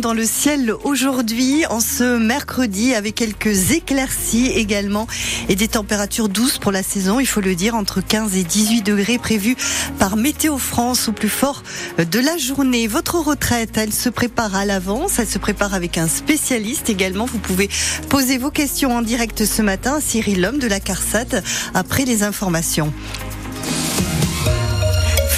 dans le ciel aujourd'hui, en ce mercredi, avec quelques éclaircies également et des températures douces pour la saison, il faut le dire, entre 15 et 18 degrés prévus par Météo France au plus fort de la journée. Votre retraite, elle se prépare à l'avance, elle se prépare avec un spécialiste également. Vous pouvez poser vos questions en direct ce matin à Cyril Lhomme de la CARSAT après les informations.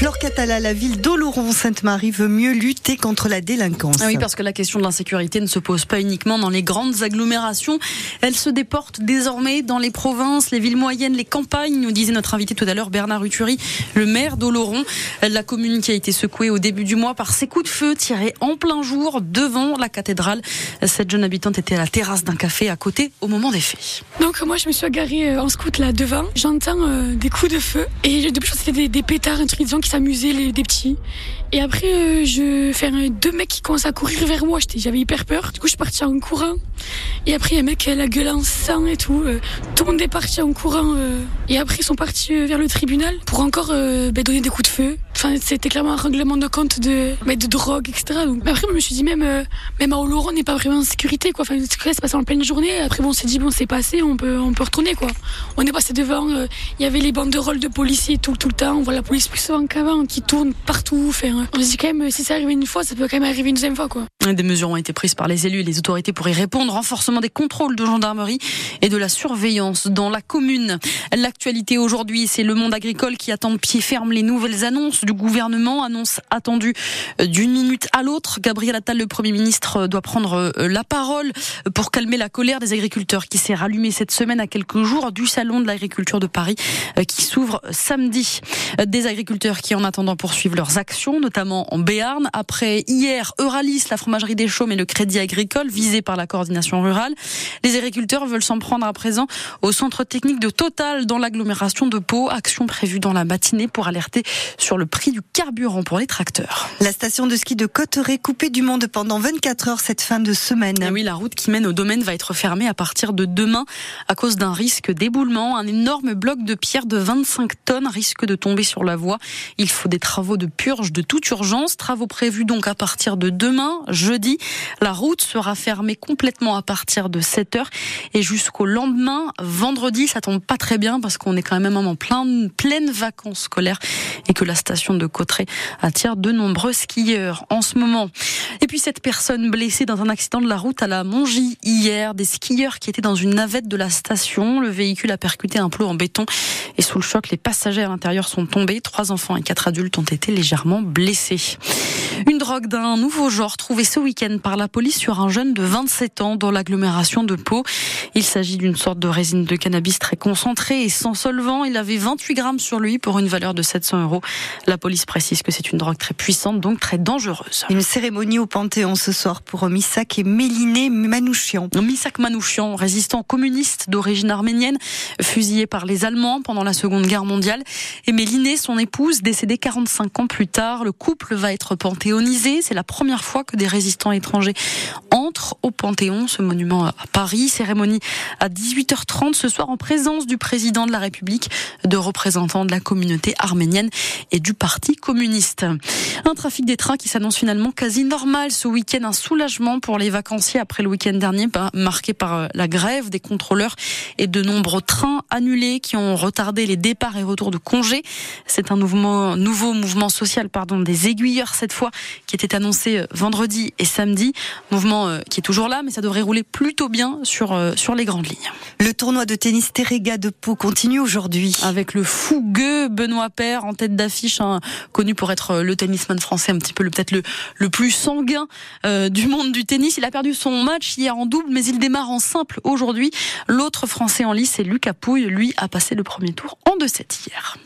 Flore Catala, la ville d'Oloron-Sainte-Marie veut mieux lutter contre la délinquance. Ah oui, parce que la question de l'insécurité ne se pose pas uniquement dans les grandes agglomérations. Elle se déporte désormais dans les provinces, les villes moyennes, les campagnes, nous disait notre invité tout à l'heure, Bernard Uturi, le maire d'Oloron. La commune qui a été secouée au début du mois par ces coups de feu tirés en plein jour devant la cathédrale. Cette jeune habitante était à la terrasse d'un café à côté au moment des faits. Donc moi, je me suis agarrée euh, en scout là devant. J'entends euh, des coups de feu et depuis, c'était des, des pétards, un truc qui s'amuser les des petits. Et après, euh, je fais deux mecs qui commencent à courir vers moi. J'avais hyper peur. Du coup, je suis partie en courant. Et après, il y a un mec qui a la gueule en sang et tout. Euh, tout le monde est parti en courant. Euh. et après, ils sont partis vers le tribunal pour encore ben, donner des coups de feu. Enfin, c'était clairement un règlement de compte de, mais de drogue, etc. Donc, après, je me suis dit même, même à Oloron, on n'est pas vraiment en sécurité, quoi. Enfin, c'est passé en pleine journée. Après, bon, on s'est dit bon, c'est passé, on peut, on peut retourner, quoi. On est passé devant. Il y avait les bandes de policiers tout, tout le temps. On voit la police plus souvent qu'avant, qui tourne partout. Faire on se dit quand même, si ça arrive une fois, ça peut quand même arriver une deuxième fois, quoi. Des mesures ont été prises par les élus et les autorités pour y répondre. Renforcement des contrôles de gendarmerie et de la surveillance dans la commune. L'actualité aujourd'hui, c'est le monde agricole qui attend pied ferme les nouvelles annonces du gouvernement. Annonce attendue d'une minute à l'autre. Gabriel Attal, le Premier ministre, doit prendre euh, la parole pour calmer la colère des agriculteurs qui s'est rallumée cette semaine à quelques jours du Salon de l'agriculture de Paris euh, qui s'ouvre samedi. Des agriculteurs qui, en attendant, poursuivent leurs actions, notamment en Béarn. Après hier, Euralis, la fromagerie des Chaumes et le Crédit Agricole, visés par la coordination rurale. Les agriculteurs veulent s'en prendre à présent au centre technique de Total dans l'agglomération de Pau. Action prévue dans la matinée pour alerter sur le prix du carburant pour les tracteurs. La station de ski de Cotteret coupée du monde pendant 24 heures cette fin de semaine. Ah oui, la route qui mène au domaine va être fermée à partir de demain à cause d'un risque d'éboulement. Un énorme bloc de pierre de 25 tonnes risque de tomber sur la voie. Il faut des travaux de purge de toute urgence. Travaux prévus donc à partir de demain, jeudi. La route sera fermée complètement à partir de 7 heures et jusqu'au lendemain, vendredi. Ça tombe pas très bien parce qu'on est quand même en plein, pleine vacances scolaires et que la station de Cotteret attire de nombreux skieurs en ce moment. Et puis cette personne blessée dans un accident de la route à la Mongie hier, des skieurs qui étaient dans une navette de la station. Le véhicule a percuté un plot en béton et sous le choc, les passagers à l'intérieur sont tombés. Trois enfants et quatre adultes ont été légèrement blessés. Une drogue d'un nouveau genre trouvée ce week-end par la police sur un jeune de 27 ans dans l'agglomération de Pau. Il s'agit d'une sorte de résine de cannabis très concentrée et sans solvant. Il avait 28 grammes sur lui pour une valeur de 700 euros. La police précise que c'est une drogue très puissante, donc très dangereuse. Une cérémonie au Panthéon ce soir pour Missak et Méliné Manouchian. Misak Manouchian, résistant communiste d'origine arménienne, fusillé par les Allemands pendant la Seconde Guerre mondiale. Et Méliné, son épouse, décédée 45 ans plus tard. Le couple va être panthéonisé. C'est la première fois que des résistants étrangers au Panthéon, ce monument à Paris. Cérémonie à 18h30 ce soir en présence du président de la République, de représentants de la communauté arménienne et du Parti communiste. Un trafic des trains qui s'annonce finalement quasi normal ce week-end. Un soulagement pour les vacanciers après le week-end dernier, bah, marqué par euh, la grève des contrôleurs et de nombreux trains annulés qui ont retardé les départs et retours de congés. C'est un nouveau mouvement social pardon, des aiguilleurs cette fois qui était annoncé euh, vendredi et samedi. Mouvement euh, qui est toujours là, mais ça devrait rouler plutôt bien sur, sur les grandes lignes. Le tournoi de tennis Terrega de Pau continue aujourd'hui. Avec le fougueux Benoît Père en tête d'affiche, hein, connu pour être le tennisman français un petit peu peut-être le, le plus sanguin euh, du monde du tennis. Il a perdu son match hier en double, mais il démarre en simple aujourd'hui. L'autre français en lice, c'est Lucas Pouille. Lui a passé le premier tour en 2-7 hier.